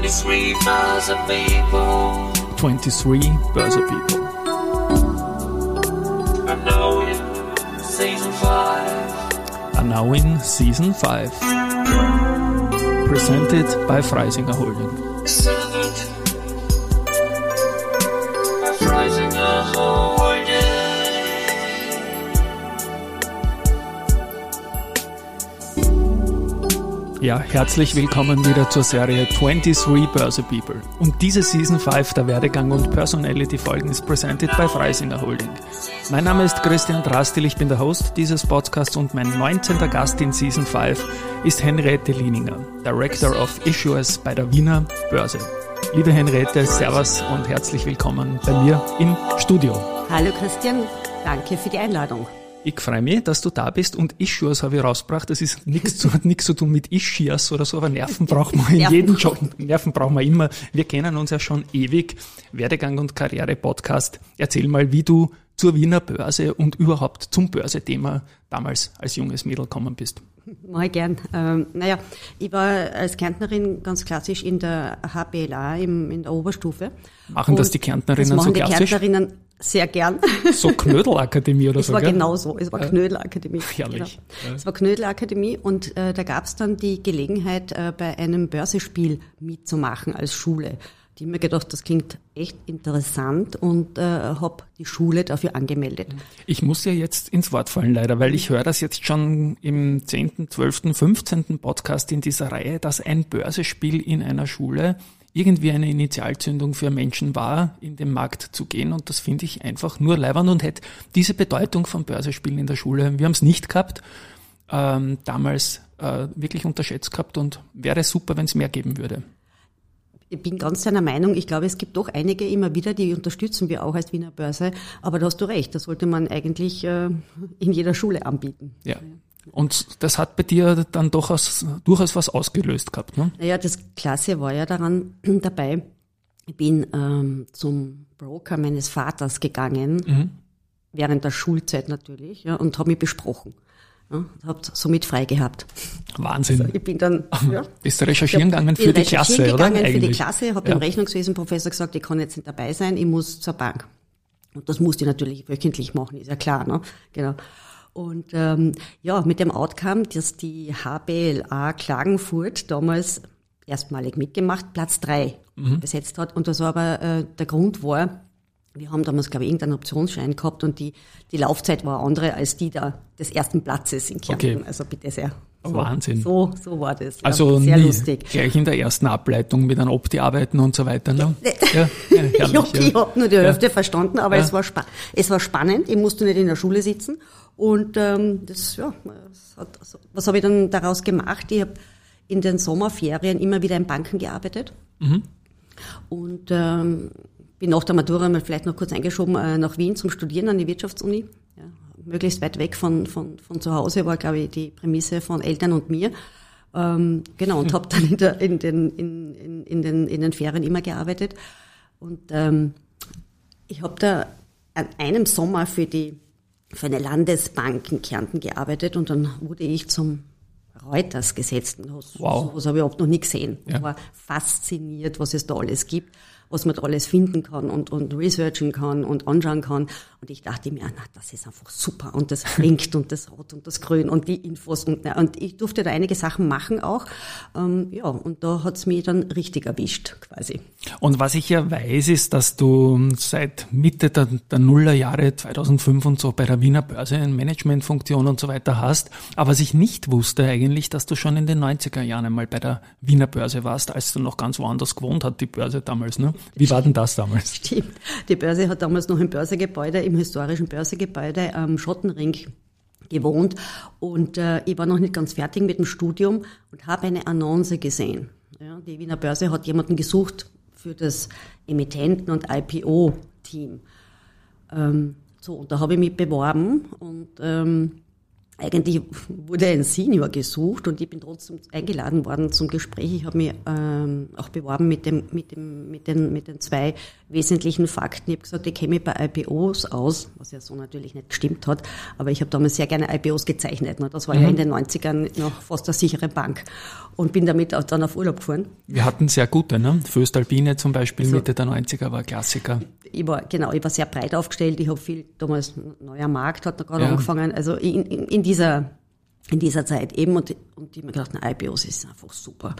23 Börse People. 23 Börse People. And now in season 5. Are now in season 5. Presented by Freisinger Holding. Ja, herzlich willkommen wieder zur Serie 23 Börse People. Und diese Season 5 der Werdegang und Personality Folgen ist presented by Freisinger Holding. Mein Name ist Christian Drastil, ich bin der Host dieses Podcasts und mein 19. Gast in Season 5 ist Henriette Lieninger, Director of Issuers bei der Wiener Börse. Liebe Henriette, Servus und herzlich willkommen bei mir im Studio. Hallo Christian, danke für die Einladung. Ich freue mich, dass du da bist und Issues habe ich rausgebracht. Das ist nichts zu, hat nichts zu tun mit Ischias oder so, aber Nerven braucht man in Nerven jedem Job. Nerven brauchen wir immer. Wir kennen uns ja schon ewig. Werdegang und Karriere Podcast. Erzähl mal, wie du zur Wiener Börse und überhaupt zum Börsethema damals als junges Mädel gekommen bist. Mal gern. Ähm, naja, ich war als Kärntnerin ganz klassisch in der HBLA im, in der Oberstufe. Machen das Und die Kärntnerinnen das machen so die klassisch? Kärntnerinnen sehr gern. So Knödelakademie oder Es so, war gell? genau so. Es war Knödelakademie. Herrlich. Genau. Es war Knödelakademie und äh, da gab es dann die Gelegenheit, äh, bei einem Börsespiel mitzumachen als Schule. Die mir gedacht, das klingt echt interessant und äh, habe die Schule dafür angemeldet. Ich muss ja jetzt ins Wort fallen leider, weil ich höre das jetzt schon im 10., 12., 15. Podcast in dieser Reihe, dass ein Börsespiel in einer Schule irgendwie eine Initialzündung für Menschen war, in den Markt zu gehen. Und das finde ich einfach nur leibend und hätte diese Bedeutung von Börsespielen in der Schule, wir haben es nicht gehabt, ähm, damals äh, wirklich unterschätzt gehabt und wäre super, wenn es mehr geben würde. Ich bin ganz deiner Meinung. Ich glaube, es gibt doch einige immer wieder, die unterstützen wir auch als Wiener Börse. Aber da hast du recht, das sollte man eigentlich äh, in jeder Schule anbieten. Ja. Und das hat bei dir dann durchaus, durchaus was ausgelöst gehabt. Ne? Naja, das Klasse war ja daran dabei. Ich bin ähm, zum Broker meines Vaters gegangen, während der Schulzeit natürlich, ja, und habe mich besprochen. Ja, habe somit frei gehabt. Wahnsinn. Ich bin dann ja, Bist du recherchieren gegangen für die Klasse, oder? gegangen für die. Klasse, habe Ja. dem Rechnungswesenprofessor gesagt, ich kann jetzt nicht dabei sein, ich muss zur Bank. Und das musste ich natürlich wöchentlich machen, ist ja klar, ne? Genau. Und ähm, ja, mit dem Outcome, dass die HBLA Klagenfurt damals erstmalig mitgemacht, Platz drei Mhm. besetzt hat. Und das war aber äh, der Grund war, wir haben damals, glaube ich, irgendeinen Optionsschein gehabt und die, die Laufzeit war andere als die da des ersten Platzes in Kärnten. Okay. Also bitte sehr. So, Wahnsinn. So, so war das. Ja, Also sehr nie, lustig. gleich in der ersten Ableitung mit einem Opti arbeiten und so weiter. Ne? Ja, ja, ich habe ja. hab nur die Hälfte verstanden, aber Ja. es, war es war spannend. Ich musste nicht in der Schule sitzen. Und ähm, das, ja, das hat, also, was habe ich dann daraus gemacht? Ich habe in den Sommerferien immer wieder in Banken gearbeitet. Mhm. Und ähm, bin nach der Matura mal vielleicht noch kurz eingeschoben äh, nach Wien zum Studieren an die Wirtschaftsuni. Ja, möglichst weit weg von, von, von zu Hause war, glaube ich, die Prämisse von Eltern und mir. Ähm, genau, und habe dann in, der, in, den, in, in, in, den, in den Ferien immer gearbeitet. Und ähm, ich habe da an einem Sommer für die für eine Landesbank in Kärnten gearbeitet und dann wurde ich zum Reuters gesetzt. Das, Wow. Sowas habe ich überhaupt noch nie gesehen. Ja. Ich war fasziniert, was es da alles gibt, was man da alles finden kann und, und researchen kann und anschauen kann. Und ich dachte mir, na, das ist einfach super. Und das blinkt und das Rot und das Grün und die Infos. Und, und ich durfte da einige Sachen machen auch. Ähm, ja, und da hat's mich dann richtig erwischt, quasi. Und was ich ja weiß, ist, dass du seit Mitte der, der Nullerjahre 2005 und so bei der Wiener Börse eine Managementfunktion und so weiter hast. Aber was ich nicht wusste eigentlich, dass du schon in den 90er Jahren einmal bei der Wiener Börse warst, als du noch ganz woanders gewohnt hat, die Börse damals. Ne? Wie war denn das damals? Stimmt. Die Börse hat damals noch im Börsegebäude, im historischen Börsegebäude am Schottenring gewohnt und äh, ich war noch nicht ganz fertig mit dem Studium und habe eine Annonce gesehen. Ja, die Wiener Börse hat jemanden gesucht für das Emittenten- und IPO-Team. Ähm, so, und da habe ich mich beworben und ähm, eigentlich wurde ein Senior gesucht und ich bin trotzdem eingeladen worden zum Gespräch. Ich habe mich ähm, auch beworben mit, dem, mit, dem, mit, den, mit den zwei wesentlichen Fakten. Ich habe gesagt, ich kenne mich bei IPOs aus, was ja so natürlich nicht gestimmt hat, aber ich habe damals sehr gerne IPOs gezeichnet. Ne? Das war mhm. ja in den 90ern noch fast eine sichere Bank und bin damit auch dann auf Urlaub gefahren. Wir hatten sehr gute, ne? Föstalpine zum Beispiel also, Mitte der 90er war Klassiker. Ich war, genau, ich war sehr breit aufgestellt. Ich habe viel, damals neuer Markt hat da gerade ja. angefangen. Also in, in, in dieser, in dieser Zeit eben und, und ich habe mir gedacht, na, IPOs ist einfach super.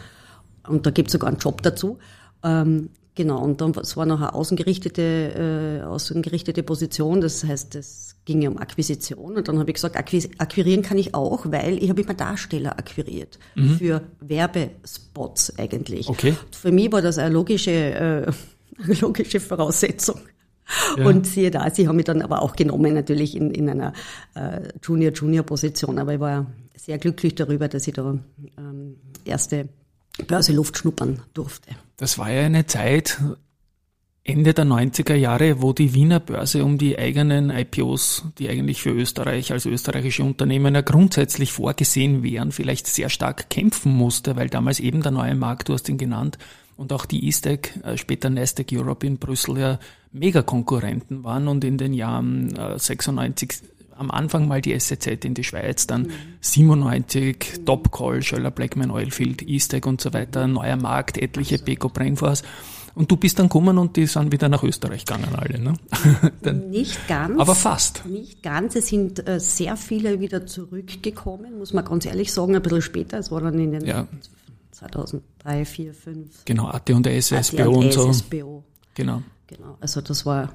Und da gibt es sogar einen Job dazu. Ähm, genau, und dann es war noch eine außengerichtete, äh, außengerichtete Position, das heißt, es ging um Akquisition und dann habe ich gesagt, akquirieren kann ich auch, weil ich habe immer Darsteller akquiriert mhm. für Werbespots eigentlich. Okay. Für mich war das eine logische, äh, eine logische Voraussetzung. Ja. Und siehe da, sie haben mich dann aber auch genommen, natürlich in, in einer äh, Junior-Junior-Position. Aber ich war sehr glücklich darüber, dass ich da ähm, erste Börseluft schnuppern durfte. Das war ja eine Zeit, Ende der 90er Jahre, wo die Wiener Börse um die eigenen IPOs, die eigentlich für Österreich als österreichische Unternehmen ja grundsätzlich vorgesehen wären, vielleicht sehr stark kämpfen musste, weil damals eben der neue Markt, du hast ihn genannt, und auch die ISTEC, äh, später Nasdaq Europe in Brüssel ja Megakonkurrenten waren und in den Jahren 96 äh, am Anfang mal die SZ in die Schweiz, dann mhm. 97 Topcall, Schöller Blackman Oilfield, ISTEC und so weiter, neuer Markt, etliche Beko Brainforce. Und du bist dann gekommen und die sind wieder nach Österreich gegangen alle, ne? dann, nicht ganz. Aber fast. Nicht ganz. Es sind äh, sehr viele wieder zurückgekommen, muss man ganz ehrlich sagen, ein bisschen später. Es war dann in den ja. 2003, 4, 5. Genau, AT und SSBO und, so. SSBO. Genau. Genau, also das war,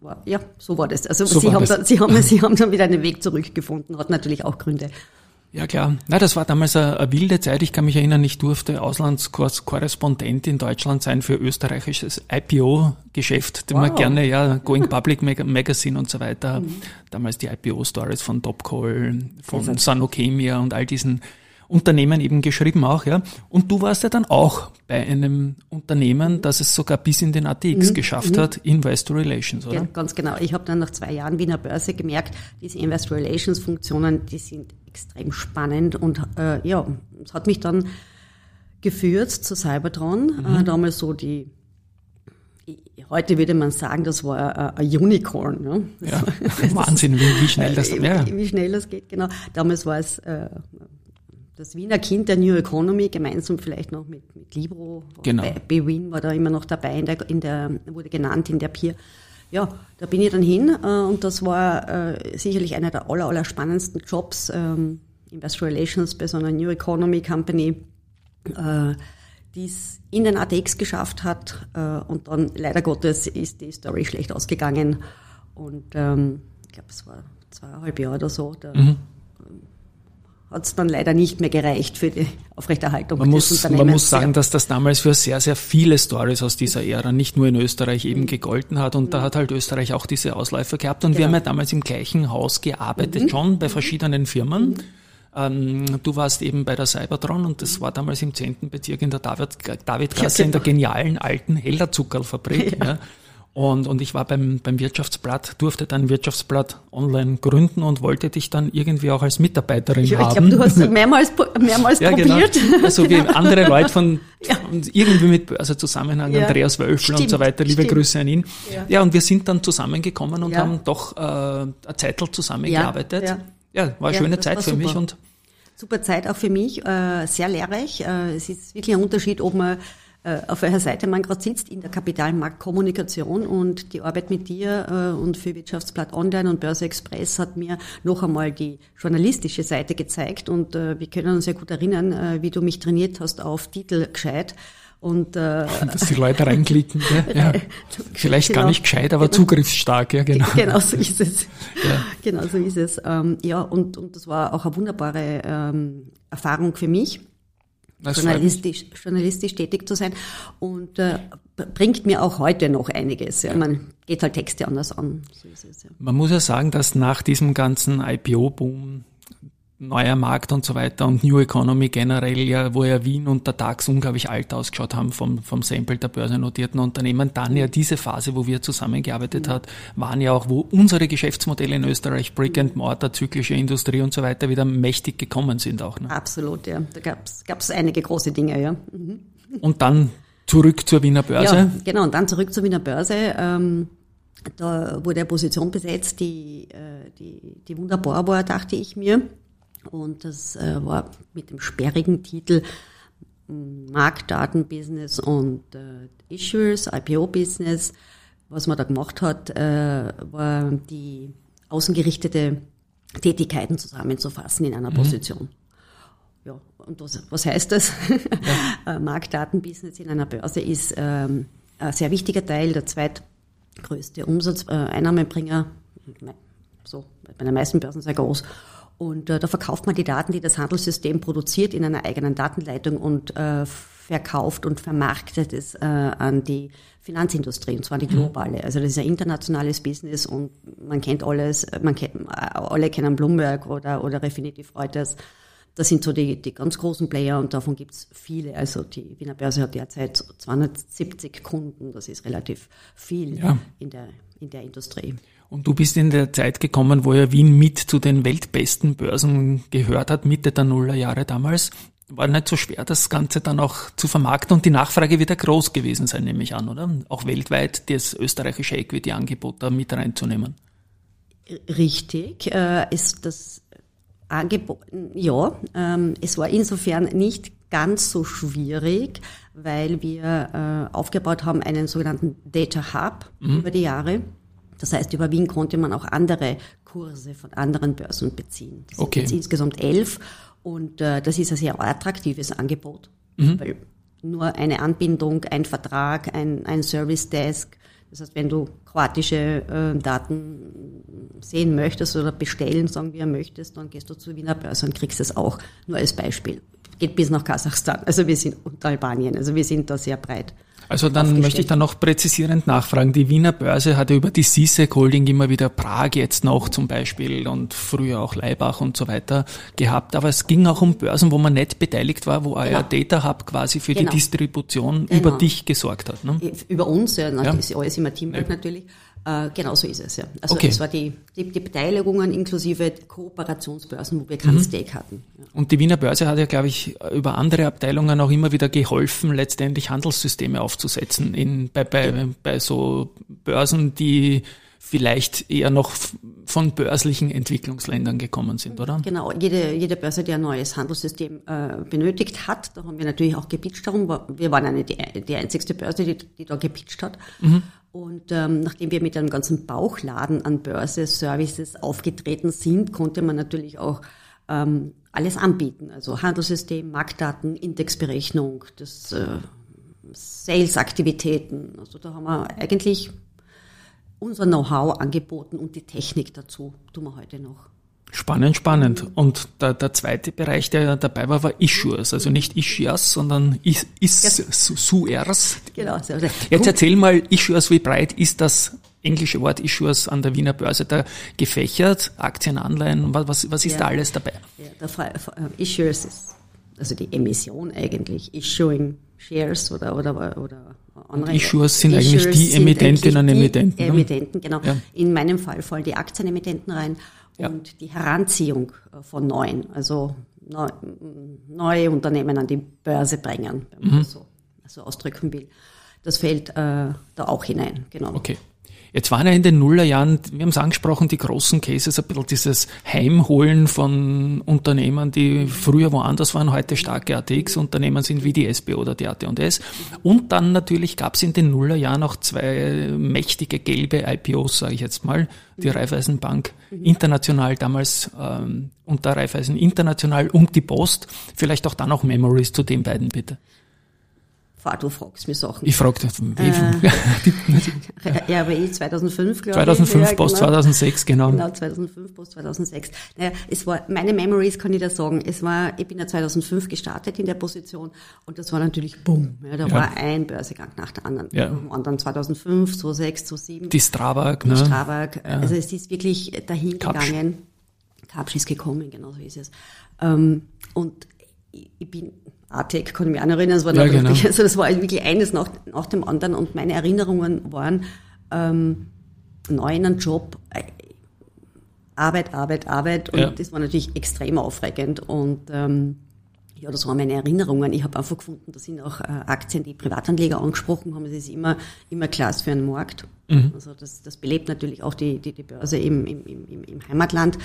war ja, so war das. Also so sie, haben das. Dann, sie, haben, sie haben dann wieder einen Weg zurückgefunden, hat natürlich auch Gründe. Ja klar, na das war damals eine, eine wilde Zeit. Ich kann mich erinnern, ich durfte Auslandskorrespondent in Deutschland sein für österreichisches IPO-Geschäft, wow. man gerne ja Going Public Magazine und so weiter. Mhm. Damals die IPO-Stories von Topcall, von Sanochemia und all diesen Unternehmen eben geschrieben auch, ja. Und du warst ja dann auch bei einem Unternehmen, das es sogar bis in den ATX mhm. geschafft mhm. hat, Investor Relations, oder? Ja, ganz genau. Ich habe dann nach zwei Jahren Wiener Börse gemerkt, diese Investor Relations Funktionen, die sind extrem spannend und äh, ja, es hat mich dann geführt zu Cybertron, mhm. äh, damals so die Heute würde man sagen, das war ein Unicorn. Ne? Ja, Wahnsinn, wie, wie, schnell das ja. Wie, wie schnell das geht, genau. Damals war es äh, das Wiener Kind der New Economy, gemeinsam vielleicht noch mit, mit Libro. Genau. Bewin war da immer noch dabei, in der, in der, wurde genannt in der Peer. Ja, da bin ich dann hin äh, und das war äh, sicherlich einer der aller, aller spannendsten Jobs, ähm, Investor Relations bei so einer New Economy Company, äh, die es in den ATX geschafft hat äh, und dann leider Gottes ist die Story schlecht ausgegangen und ähm, ich glaube, es war zweieinhalb Jahre oder so. Da, mhm hat es dann leider nicht mehr gereicht für die Aufrechterhaltung man des muss. Man muss sagen, dass das damals für sehr, sehr viele Stories aus dieser Ära, nicht nur in Österreich eben mhm. gegolten hat. Und mhm. da hat halt Österreich auch diese Ausläufer gehabt. Und genau. wir haben ja damals im gleichen Haus gearbeitet, mhm. schon bei verschiedenen Firmen. Mhm. Ähm, du warst eben bei der Cybertron und das war damals im 10. Bezirk in der David, Davidgasse ja, genau. in der genialen alten Hellerzuckerlfabrik. Ja. ja. Und, und ich war beim, beim Wirtschaftsblatt, durfte dann Wirtschaftsblatt online gründen und wollte dich dann irgendwie auch als Mitarbeiterin ich, haben. Ich glaube, du hast mehrmals, mehrmals ja, genau. probiert. Genau. Also wie andere Leute von ja. irgendwie mit Börse Zusammenhang, ja. Andreas Wölfel und so weiter, liebe stimmt. Grüße an ihn. Ja. ja, und wir sind dann zusammengekommen und haben doch äh, eine Zeit zusammengearbeitet. Ja, ja. war eine schöne Zeit für super. mich und Super Zeit auch für mich, äh, sehr lehrreich. Äh, es ist wirklich ein Unterschied, ob man auf welcher Seite man gerade sitzt in der Kapitalmarktkommunikation und die Arbeit mit dir äh, und für Wirtschaftsblatt Online und Börse Express hat mir noch einmal die journalistische Seite gezeigt und äh, wir können uns sehr gut erinnern, wie du mich trainiert hast auf Titel gescheit. Und, äh, Dass die Leute reinklicken, ja. ja. Vielleicht genau. gar nicht gescheit, aber zugriffsstark, ja, genau. Genau so ist es. Ja. Genau so ist es. Ähm, ja, und, und das war auch eine wunderbare ähm, Erfahrung für mich journalistisch, journalistisch tätig zu sein und äh, bringt mir auch heute noch einiges. Ja. Man geht halt Texte anders an. So es, ja. Man muss ja sagen, dass nach diesem ganzen IPO-Boom neuer Markt und so weiter und New Economy generell, ja, wo ja Wien und der DAX unglaublich alt ausgeschaut haben vom, vom Sample der börsennotierten Unternehmen. Dann ja diese Phase, wo wir zusammengearbeitet hat, waren ja auch, wo unsere Geschäftsmodelle in Österreich, Brick and Mortar, zyklische Industrie und so weiter wieder mächtig gekommen sind auch. Ne? Absolut, ja. Da gab es einige große Dinge, ja. Mhm. Und dann zurück zur Wiener Börse. Ja, genau, und dann zurück zur Wiener Börse. Ähm, da wurde eine Position besetzt, die, äh, die, die wunderbar war, dachte ich mir. Und das äh, war mit dem sperrigen Titel Marktdatenbusiness und äh, Issuers, IPO-Business. Was man da gemacht hat, äh, war die außengerichtete Tätigkeiten zusammenzufassen in einer mhm. Position. Ja, und was, was heißt das? Ja. Marktdatenbusiness in einer Börse ist ähm, ein sehr wichtiger Teil, der zweitgrößte Umsatz, äh, Einnahmebringer, so bei den meisten Börsen sehr groß. Und äh, da verkauft man die Daten, die das Handelssystem produziert, in einer eigenen Datenleitung und äh, verkauft und vermarktet es äh, an die Finanzindustrie, und zwar die mhm. globale. Also das ist ein internationales Business und man kennt alles, man kennt, alle kennen Bloomberg oder, oder Refinitiv Reuters. Das sind so die, die ganz großen Player und davon gibt's viele. Also die Wiener Börse hat derzeit 270 Kunden, das ist relativ viel ja. in, der, in der Industrie. Und du bist in der Zeit gekommen, wo ja Wien mit zu den weltbesten Börsen gehört hat, Mitte der Nullerjahre damals. War nicht so schwer, das Ganze dann auch zu vermarkten und die Nachfrage wird ja groß gewesen sein, nehme ich an, oder? Auch weltweit das österreichische Equity-Angebot da mit reinzunehmen. Richtig, äh, ist das Angebot, ja, ähm, es war insofern nicht ganz so schwierig, weil wir äh, aufgebaut haben einen sogenannten Data Hub mhm. über die Jahre das heißt, über Wien konnte man auch andere Kurse von anderen Börsen beziehen. Das okay. sind insgesamt elf und äh, das ist ein sehr attraktives Angebot, mhm. weil nur eine Anbindung, ein Vertrag, ein, ein Service Desk. Das heißt, wenn du kroatische äh, Daten sehen möchtest oder bestellen, sagen wir möchtest, dann gehst du zur Wiener Börse und kriegst es auch. Nur als Beispiel. Geht bis nach Kasachstan. Also wir sind und Albanien. Also wir sind da sehr breit. Also dann möchte ich da noch präzisierend nachfragen. Die Wiener Börse hatte über die CISEC Holding immer wieder Prag jetzt noch zum Beispiel und früher auch Leibach und so weiter gehabt. Aber es ging auch um Börsen, wo man nicht beteiligt war, wo genau. euer Data Hub quasi für genau. die Distribution genau. über dich gesorgt hat. Ne? Über uns, ja, ja. das ist alles immer Teamwork ja. natürlich. Äh, genau so ist es, ja. Also okay. es war die, die, die Beteiligungen inklusive Kooperationsbörsen, wo wir keinen mhm. Stake hatten. Ja. Und die Wiener Börse hat ja, glaube ich, über andere Abteilungen auch immer wieder geholfen, letztendlich Handelssysteme aufzusetzen in, bei, bei, ja. bei so Börsen, die vielleicht eher noch von börslichen Entwicklungsländern gekommen sind, oder? Genau, jede, jede Börse, die ein neues Handelssystem äh, benötigt hat, da haben wir natürlich auch gepitcht darum. Wir waren eine, die, die einzigste Börse, die, die da gepitcht hat. Mhm. Und ähm, nachdem wir mit einem ganzen Bauchladen an Börse-Services aufgetreten sind, konnte man natürlich auch ähm, alles anbieten. Also Handelssystem, Marktdaten, Indexberechnung, das äh, Sales-Aktivitäten. Also da haben wir eigentlich unser Know-how angeboten und die Technik dazu tun wir heute noch. Spannend, spannend. Und der, der zweite Bereich, der dabei war, war Issuers. Also nicht Issuers, sondern Is, is Suers. Genau. Jetzt erzähl mal, Issuers, wie breit ist das englische Wort Issuers an der Wiener Börse da gefächert? Aktien, Anleihen, was, was ist ja, da alles dabei? Ja, der äh, Issuers ist also die Emission eigentlich, Issuing Shares oder, oder, oder andere. Issuers sind Issuers eigentlich die Emittentinnen und Emittenten. Ne? Emittenten, genau. Ja. In meinem Fall fallen die Aktienemittenten rein ja. und die Heranziehung äh, von neuen, also neu, neue Unternehmen an die Börse bringen, wenn man mhm. das so also ausdrücken will. Das fällt äh, da auch hinein, genau. Okay. Jetzt waren ja in den Nullerjahren, wir haben es angesprochen, die großen Cases, ein bisschen dieses Heimholen von Unternehmen, die früher woanders waren, heute starke ATX-Unternehmen sind wie die SB oder die AT&S. Und dann natürlich gab es in den Nullerjahren auch zwei mächtige gelbe IPOs, sage ich jetzt mal, die Raiffeisenbank international damals ähm, und der Raiffeisen international und die Post. Vielleicht auch dann noch Memories zu den beiden bitte. Du fragst mir Sachen. Ich frag dich. Äh, ja, aber ich 2005, glaube 2005, ich. Post genau. 2006, genau. Genau, 2005, Post 2006. Naja, es war, meine Memories kann ich da sagen. Es war, ich bin ja 2005 gestartet in der Position und das war natürlich boom. Ja, da ja. war ein Börsegang nach der anderen. Ja. Und dann 2005, 2006, 2007. Die Strabag, ne? Die Strabag. Ja. Also es ist wirklich dahin gegangen. Kapsch ist gekommen, genau so ist es. Ähm, und ich bin ATEC, kann ich mich auch noch erinnern, das war Ja, genau. richtig, also das war wirklich eines nach, nach dem anderen und meine Erinnerungen waren ähm, neu in einem Job, äh, Arbeit, Arbeit, Arbeit und Ja. das war natürlich extrem aufregend und ähm, ja, das waren meine Erinnerungen. Ich habe einfach gefunden, da sind auch äh, Aktien, die Privatanleger angesprochen haben. Es ist immer, immer Klasse für einen Markt. Also das, das belebt natürlich auch die, die, die Börse im, im, im, im Heimatland.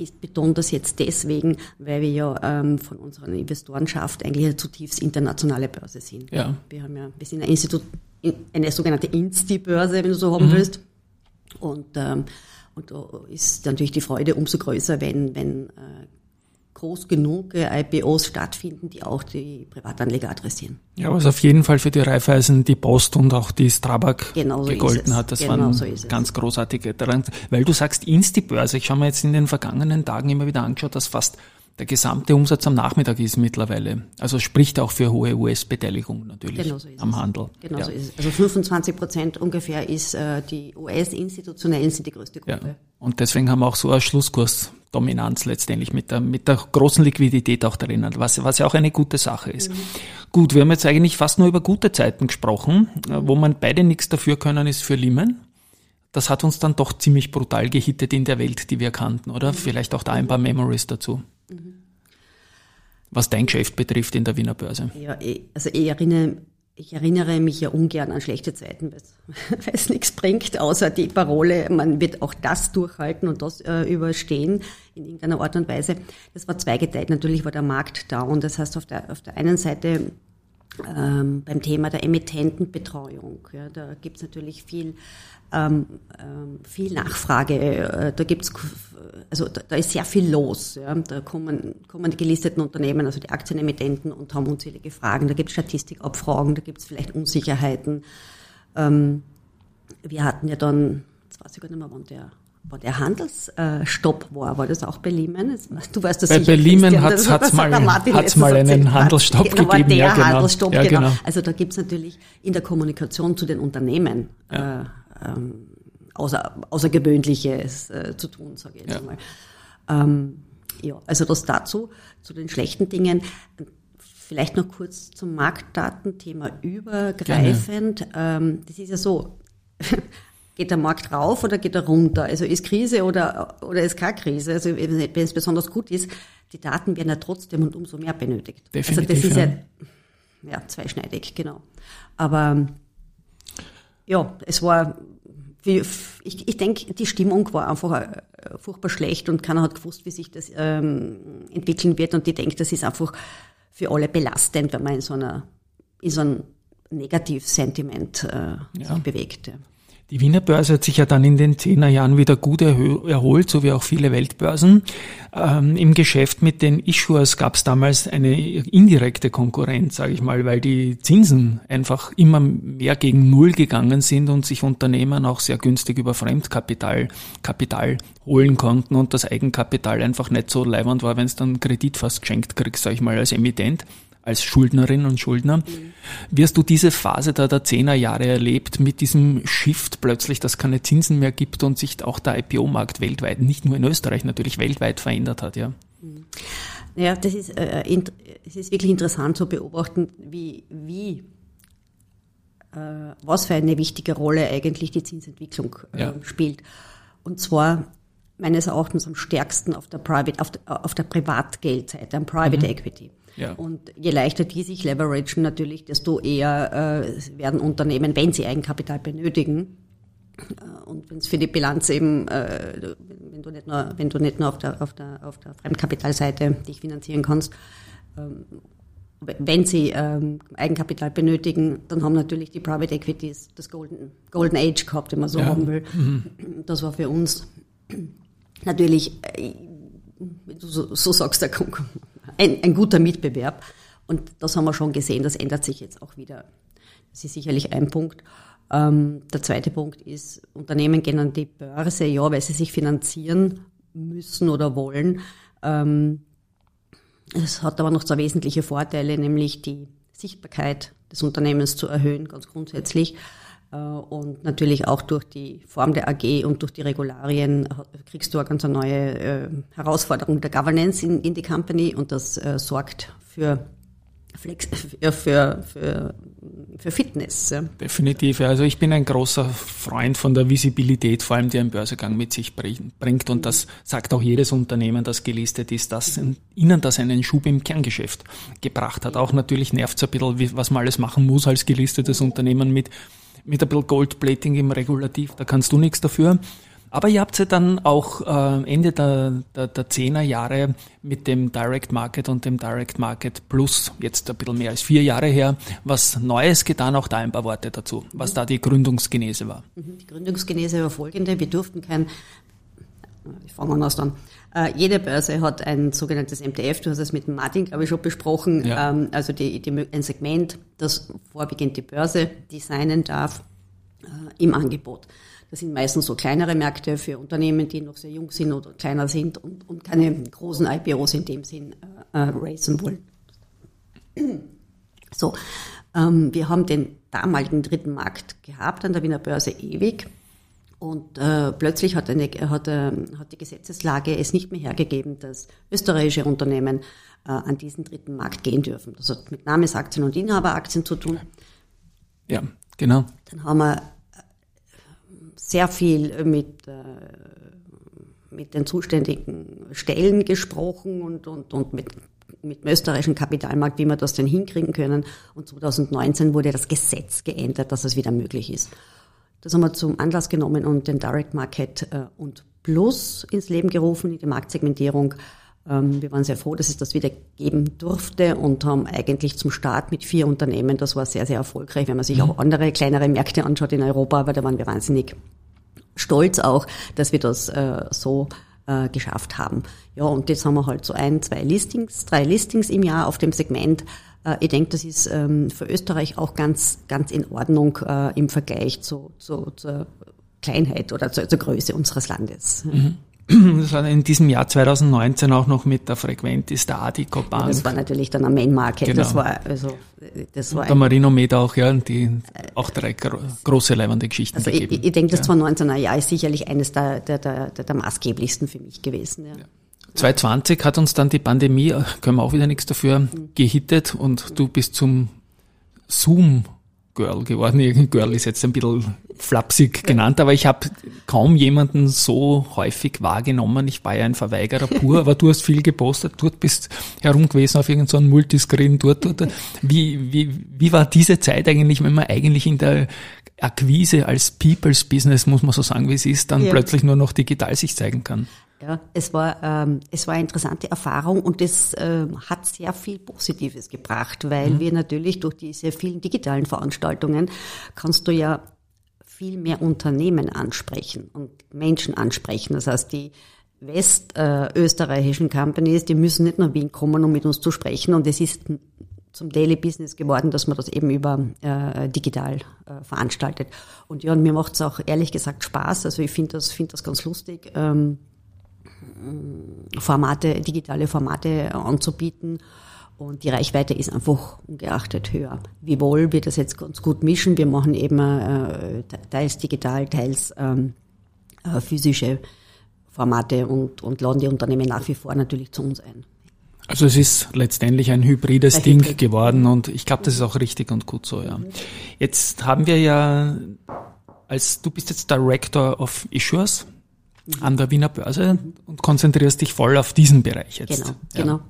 Ich betone das jetzt deswegen, weil wir ja ähm, von unserer Investorenschaft eigentlich eine zutiefst internationale Börse sind. Ja. Wir haben ja, wir sind eine, Institut, eine sogenannte Insti-Börse, wenn du so haben willst. Und, ähm, und da ist natürlich die Freude umso größer, wenn, wenn äh, groß genug äh, IPOs stattfinden, die auch die Privatanleger adressieren. Ja, was auf jeden Fall für die Raiffeisen, die Post und auch die Strabag Genau so gegolten hat. Das Genau waren so ganz großartige. Weil du sagst Insti-Börse, ich habe mir jetzt in den vergangenen Tagen immer wieder angeschaut, dass fast der gesamte Umsatz am Nachmittag ist mittlerweile. Also spricht auch für hohe US-Beteiligung natürlich Genau so am es. Handel. Genau ja. so ist es. Also 25 Prozent ungefähr ist äh, die US-Institutionellen sind die größte Ja. Gruppe. Und deswegen haben wir auch so eine Schlusskursdominanz letztendlich mit der, mit der großen Liquidität auch drinnen, was, was ja auch eine gute Sache ist. Gut, wir haben jetzt eigentlich fast nur über gute Zeiten gesprochen, äh, wo man beide nichts dafür können, ist für Lehman. Das hat uns dann doch ziemlich brutal gehittet in der Welt, die wir kannten, oder? Vielleicht auch da ein paar Memories dazu. Was dein Geschäft betrifft in der Wiener Börse. Ja, ich, also ich erinnere, ich erinnere mich ja ungern an schlechte Zeiten, weil es nichts bringt, außer die Parole, man wird auch das durchhalten und das äh, überstehen in irgendeiner Art und Weise. Das war zweigeteilt. Natürlich war der Markt down. Das heißt, auf der, auf der einen Seite ähm, beim Thema der Emittentenbetreuung. Ja, da gibt's natürlich viel, ähm, ähm, viel Nachfrage. Äh, da gibt's, also da, da ist sehr viel los. Ja. Da kommen, kommen die gelisteten Unternehmen, also die Aktienemittenten und haben unzählige Fragen. Da gibt's Statistikabfragen, da gibt's vielleicht Unsicherheiten. Ähm, wir hatten ja dann, jetzt weiß ich gar nicht mehr, wann der wann der Handelsstopp war, war das auch bei Lehman? Du weißt das Bei- sicher, bei Lehman hat mal- der Martin hat's mal einen. Handelsstopp Genau, war gegeben, Der ja, genau. Handelsstopp, Ja, genau. genau. Also da gibt's natürlich in der Kommunikation zu den Unternehmen äh, ähm, außer, Außergewöhnliches äh, zu tun, sage ich jetzt Ja. mal. Ähm, ja, also das dazu, zu den schlechten Dingen. Vielleicht noch kurz zum Marktdatenthema übergreifend. Ähm, das ist ja so, geht der Markt rauf oder geht er runter? Also ist Krise oder, oder ist keine Krise? Also wenn es besonders gut ist, die Daten werden ja trotzdem und umso mehr benötigt. Definitiv, also das ist ja. ja, zweischneidig, genau. Aber ja, es war, ich, ich denke, die Stimmung war einfach äh, furchtbar schlecht und keiner hat gewusst, wie sich das ähm, entwickeln wird. Und ich denke, das ist einfach für alle belastend, wenn man in so einer, in so einem Negativsentiment äh, Ja. sich bewegt. Ja. Die Wiener Börse hat sich ja dann in den Zehnerjahren wieder gut erholt, so wie auch viele Weltbörsen. Ähm, Im Geschäft mit den Issuers gab es damals eine indirekte Konkurrenz, sage ich mal, weil die Zinsen einfach immer mehr gegen Null gegangen sind und sich Unternehmen auch sehr günstig über Fremdkapital Kapital holen konnten und das Eigenkapital einfach nicht so leibend war, wenn es dann Kredit fast geschenkt kriegst, sage ich mal, als Emittent als Schuldnerin und Schuldner. Wie hast du diese Phase da der Zehnerjahre erlebt mit diesem Shift plötzlich, dass keine Zinsen mehr gibt und sich auch der IPO-Markt weltweit, nicht nur in Österreich, natürlich weltweit verändert hat, ja? Ja, das ist, äh, es ist wirklich interessant zu beobachten, wie, wie äh, was für eine wichtige Rolle eigentlich die Zinsentwicklung äh, Ja. spielt. Und zwar meines Erachtens am stärksten auf der Private, auf der, auf der Privatgeldseite, am Private Equity. Ja. Und je leichter die sich leveragen natürlich, desto eher äh, werden Unternehmen, wenn sie Eigenkapital benötigen, äh, und wenn es für die Bilanz eben, äh, wenn du nicht nur, wenn du nicht nur auf der, auf der, auf der Fremdkapitalseite dich finanzieren kannst, ähm, wenn sie ähm, Eigenkapital benötigen, dann haben natürlich die Private Equities das Golden, Golden Age gehabt, wenn man so Ja. haben will. Das war für uns natürlich, äh, wenn du so, so sagst, der Kon- ein, ein guter Mitbewerb. Und das haben wir schon gesehen, das ändert sich jetzt auch wieder. Das ist sicherlich ein Punkt. Ähm, der zweite Punkt ist, Unternehmen gehen an die Börse, ja, weil sie sich finanzieren müssen oder wollen. Ähm, es hat aber noch zwei wesentliche Vorteile, nämlich die Sichtbarkeit des Unternehmens zu erhöhen, ganz grundsätzlich. Äh, und natürlich auch durch die Form der AG und durch die Regularien kriegst du eine ganz neue äh, Herausforderung der Governance in, in die Company und das äh, sorgt für Flex, für, für, für, für Fitness. Definitiv. Also ich bin ein großer Freund von der Visibilität, vor allem die ein Börsegang mit sich bringt. Und das sagt auch jedes Unternehmen, das gelistet ist, dass ihnen das einen Schub im Kerngeschäft gebracht hat. Auch natürlich nervt es ein bisschen, was man alles machen muss als gelistetes Unternehmen mit, mit ein bisschen Goldplating im Regulativ. Da kannst du nichts dafür. Aber ihr habt ja dann auch äh, Ende der, der, der 10er Jahre mit dem Direct Market und dem Direct Market Plus, jetzt ein bisschen mehr als vier Jahre her, was Neues getan. Auch da ein paar Worte dazu, was da die Gründungsgenese war. Mhm. Die Gründungsgenese war folgende. Wir durften kein, ich fange anders an. Äh, jede Börse hat ein sogenanntes MTF, du hast es mit Martin, glaube ich, schon besprochen, ja. ähm, also die, die, ein Segment, das vorwiegend die Börse designen darf äh, im Angebot. Das sind meistens so kleinere Märkte für Unternehmen, die noch sehr jung sind oder kleiner sind und, und keine großen IPOs in dem Sinn äh, äh, racen wollen. So, ähm, wir haben den damaligen dritten Markt gehabt an der Wiener Börse ewig. Und äh, plötzlich hat, eine, hat, äh, hat die Gesetzeslage es nicht mehr hergegeben, dass österreichische Unternehmen äh, an diesen dritten Markt gehen dürfen. Das hat mit Namensaktien und Inhaberaktien zu tun. Ja, genau. Dann haben wir sehr viel mit, äh, mit den zuständigen Stellen gesprochen und, und, und mit, mit dem österreichischen Kapitalmarkt, wie wir das denn hinkriegen können. Und 2019 wurde das Gesetz geändert, dass es wieder möglich ist. Das haben wir zum Anlass genommen und den Direct Market äh, und Plus ins Leben gerufen, die Marktsegmentierung. Ähm, wir waren sehr froh, dass es das wieder geben durfte und haben eigentlich zum Start mit vier Unternehmen, das war sehr, sehr erfolgreich, wenn man sich auch andere kleinere Märkte anschaut in Europa, aber da waren wir wahnsinnig stolz auch, dass wir das äh, so äh, geschafft haben. Ja, und jetzt haben wir halt so ein, zwei Listings, drei Listings im Jahr auf dem Segment. Äh, ich denke, das ist ähm, für Österreich auch ganz, ganz in Ordnung äh, im Vergleich zu, zu, zur Kleinheit oder zur, zur Größe unseres Landes. Mhm. War in diesem Jahr 2019 auch noch mit der Frequentis, der Adico Bank. Ja, das war natürlich dann am Main Market. Genau. Das war, also, das war der Marinomed auch, ja, die auch drei große leibende Geschichten also gegeben. Ich, ich denke, das ja. 2019er Jahr ist sicherlich eines der, der, der, der, maßgeblichsten für mich gewesen. Ja. Ja. 2020 hat uns dann die Pandemie, können wir auch wieder nichts dafür, mhm. gehittet und du bist zum Zoom Girl geworden. Irgendein Girl ist jetzt ein bisschen flapsig genannt, aber ich habe kaum jemanden so häufig wahrgenommen. Ich war ja ein Verweigerer pur, aber du hast viel gepostet, dort bist herum gewesen auf irgendeinem so Multiscreen dort. dort. Wie, wie, wie war diese Zeit eigentlich, wenn man eigentlich in der Akquise als People's Business, muss man so sagen, wie es ist, dann ja. plötzlich nur noch digital sich zeigen kann? Ja, es war, ähm, es war eine interessante Erfahrung und es ähm, hat sehr viel Positives gebracht, weil mhm. wir natürlich durch diese vielen digitalen Veranstaltungen kannst du ja viel mehr Unternehmen ansprechen und Menschen ansprechen. Das heißt, die westösterreichischen äh, Companies, die müssen nicht nach Wien kommen, um mit uns zu sprechen und es ist zum Daily Business geworden, dass man das eben über äh, digital äh, veranstaltet. Und ja, und mir macht es auch ehrlich gesagt Spaß. Also ich finde das, finde das ganz lustig. Ähm, Formate, digitale Formate anzubieten. Und die Reichweite ist einfach ungeachtet höher. Wiewohl wir das jetzt ganz gut mischen. Wir machen eben äh, teils digital, teils ähm, äh, physische Formate und, und laden die Unternehmen nach wie vor natürlich zu uns ein. Also es ist letztendlich ein hybrides ein Ding Hybrid. geworden und ich glaube, das ist auch richtig und gut so, ja. Jetzt haben wir ja, als du bist jetzt Director of Issuers an der Wiener Börse und konzentrierst dich voll auf diesen Bereich jetzt. Genau, ja. genau.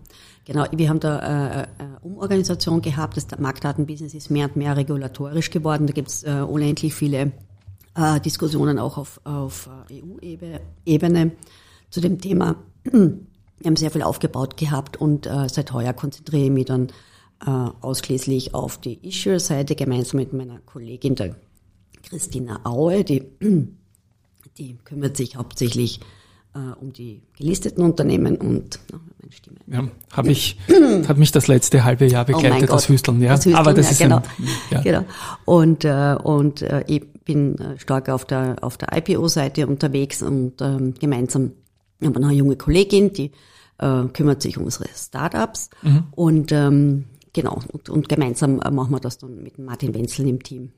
Genau, wir haben da äh, äh, Umorganisation gehabt. Das Marktdatenbusiness ist mehr und mehr regulatorisch geworden. Da gibt es äh, unendlich viele Diskussionen auch auf, auf EU-Ebene zu dem Thema. Wir haben sehr viel aufgebaut gehabt und seit heuer konzentriere ich mich dann ausschließlich auf die Issue-Seite gemeinsam mit meiner Kollegin der Christina Aue, die die kümmert sich hauptsächlich äh, um die gelisteten Unternehmen und na, meine Stimme. Ja, habe ich, hat mich das letzte halbe Jahr oh begleitet, oh das Hüsteln, ja. Das Hüsteln, Aber das ja, ist genau. Ein, ja. genau. Und äh, und äh, ich bin äh, stark auf der auf der IPO-Seite unterwegs und ähm, gemeinsam haben wir noch eine junge Kollegin, die äh, kümmert sich um unsere Startups mhm. und ähm, genau und, und gemeinsam äh, machen wir das dann mit Martin Wenzel im Team.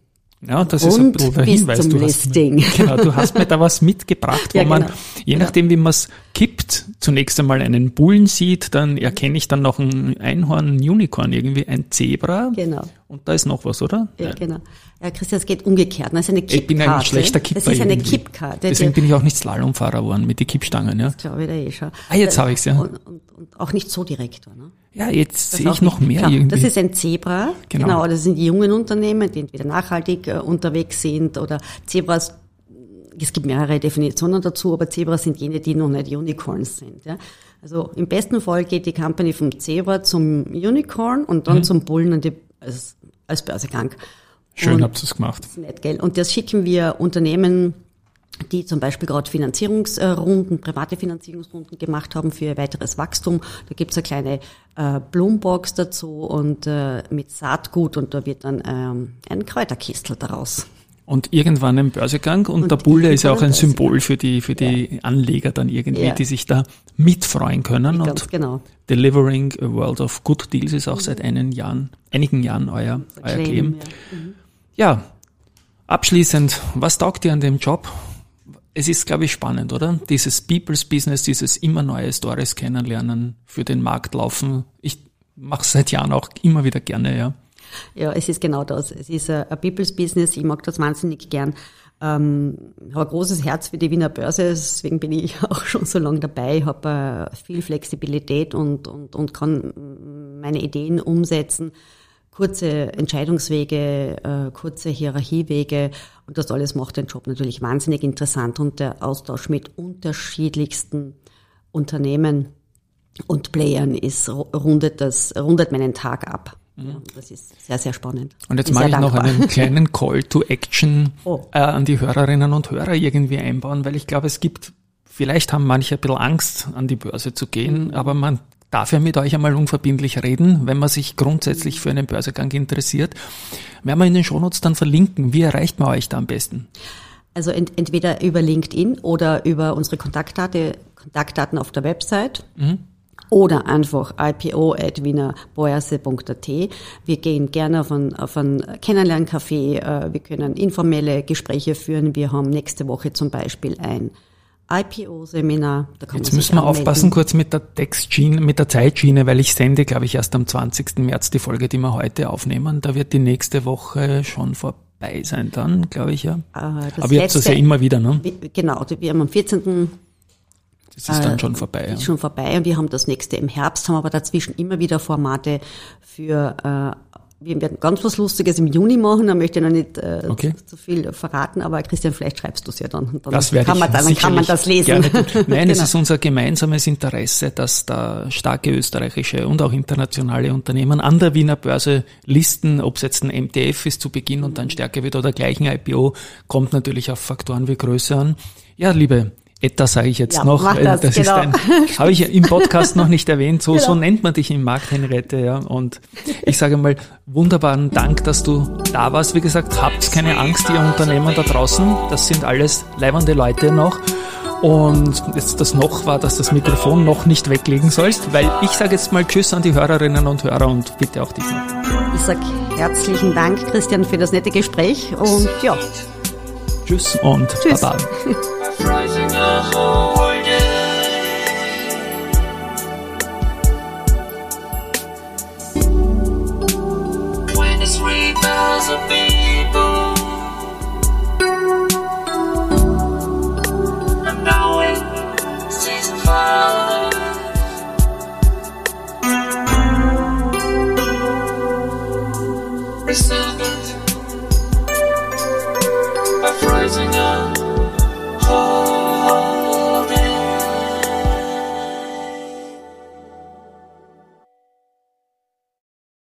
Ja, das ist ein Und bisschen der Hinweis. zum du Listing. Hast, genau, du hast mir da was mitgebracht, wo Ja, man, genau. je nachdem, wie man es kippt, zunächst einmal einen Bullen sieht, dann erkenne ich dann noch ein Einhorn, ein Unicorn, irgendwie ein Zebra. Genau. Und da ist noch was, oder? Ja, genau. Ja, Christian, es geht umgekehrt. Das ist eine Ich bin ein schlechter Kipper. Das ist eine irgendwie. Kippkarte. Deswegen bin ich auch nicht Slalomfahrer geworden mit den Kippstangen, ja. glaube ich da eh schon. Ah, jetzt habe ich's, ja. Und, und, und auch nicht so direkt. Ne? Ja, jetzt sehe ich noch mehr Klar, irgendwie. Das ist ein Zebra. Genau. Genau. Das sind die jungen Unternehmen, die entweder nachhaltig äh, unterwegs sind oder Zebras. Es gibt mehrere Definitionen dazu, aber Zebras sind jene, die noch nicht Unicorns sind. Ja? Also im besten Fall geht die Company vom Zebra zum Unicorn und dann zum Bullen und die, als, als Börsegang. Mhm. Schön habt ihr es gemacht. das ist nett, gell? Und das schicken wir Unternehmen, die zum Beispiel gerade Finanzierungsrunden, private Finanzierungsrunden gemacht haben für ihr weiteres Wachstum. Da gibt's eine kleine äh, Bloombox dazu und äh, mit Saatgut und da wird dann ähm, ein Kräuterkistel daraus. Und irgendwann ein Börsegang und, Und der Bulle ist ja auch ein Symbol für die, für die Anleger dann irgendwie, Ja. die sich da mitfreuen können. Ganz und genau. Delivering a World of Good Deals ist auch seit einigen Jahren, einigen Jahren euer, euer Claim, ja. Ja, abschließend, was taugt dir an dem Job? Es ist, glaube ich, spannend, oder? Dieses People's Business, dieses immer neue Stories kennenlernen, für den Markt laufen. Ich mache seit Jahren auch immer wieder gerne, ja. Ja, es ist genau das. Es ist ein People's Business. Ich mag das wahnsinnig gern. Ähm, habe ein großes Herz für die Wiener Börse, deswegen bin ich auch schon so lange dabei. Ich habe äh, viel Flexibilität und, und, und kann meine Ideen umsetzen. Kurze Entscheidungswege, äh, kurze Hierarchiewege und das alles macht den Job natürlich wahnsinnig interessant und der Austausch mit unterschiedlichsten Unternehmen und Playern ist, rundet das, rundet meinen Tag ab. Ja, das ist sehr, sehr spannend. Und jetzt mache ich sehr noch dankbar. einen kleinen Call to Action Oh. äh, an die Hörerinnen und Hörer irgendwie einbauen, weil ich glaube, es gibt, vielleicht haben manche ein bisschen Angst, an die Börse zu gehen, Mhm. aber man darf ja mit euch einmal unverbindlich reden, wenn man sich grundsätzlich für einen Börsegang interessiert. Werden wir in den Shownotes dann verlinken. Wie erreicht man euch da am besten? Also ent, entweder über LinkedIn oder über unsere Kontaktdaten, Kontaktdaten auf der Website. Oder einfach ipo.wienerbörse.at. Wir gehen gerne auf einen, auf einen Kennenlerncafé. äh, Wir können informelle Gespräche führen. Wir haben nächste Woche zum Beispiel ein IPO-Seminar. Jetzt müssen wir anmelden. aufpassen kurz mit der Textschiene, mit der Zeitschiene, weil ich sende, glaube ich, erst am 20. März die Folge, die wir heute aufnehmen. Da wird die nächste Woche schon vorbei sein dann, glaube ich, ja. Äh, Aber ihr habt das ja immer wieder, ne? Genau, wir haben am 14. Das ist dann Äh, schon vorbei, ja. ist schon vorbei und wir haben das nächste im Herbst, haben aber dazwischen immer wieder Formate für, äh, wir werden ganz was Lustiges im Juni machen, da möchte ich noch nicht äh, Okay. zu, zu viel verraten, aber Christian, vielleicht schreibst du es ja dann. Dann Das werde kann ich man, dann, kann man das lesen. Gerne tun. Nein, es Genau. ist unser gemeinsames Interesse, dass da starke österreichische und auch internationale Unternehmen an der Wiener Börse listen, ob es jetzt ein MTF ist zu Beginn und dann stärker wird oder gleich ein IPO, kommt natürlich auf Faktoren wie Größe an. Ja, liebe Etta sage ich jetzt Ja, noch, das, das genau. ist ein, habe ich im Podcast noch nicht erwähnt, so, so Genau. nennt man dich im Markt, Henriette, ja. Und ich sage mal, wunderbaren Dank, dass du da warst. Wie gesagt, habt keine Angst, ihr Unternehmen da draußen. Das sind alles leibende Leute noch. Und jetzt das noch war, dass das Mikrofon noch nicht weglegen sollst, weil ich sage jetzt mal Tschüss an die Hörerinnen und Hörer und bitte auch dich noch. Ich sag herzlichen Dank, Christian, für das nette Gespräch und ja, Tschüss und Tschüss. Baba. 和我。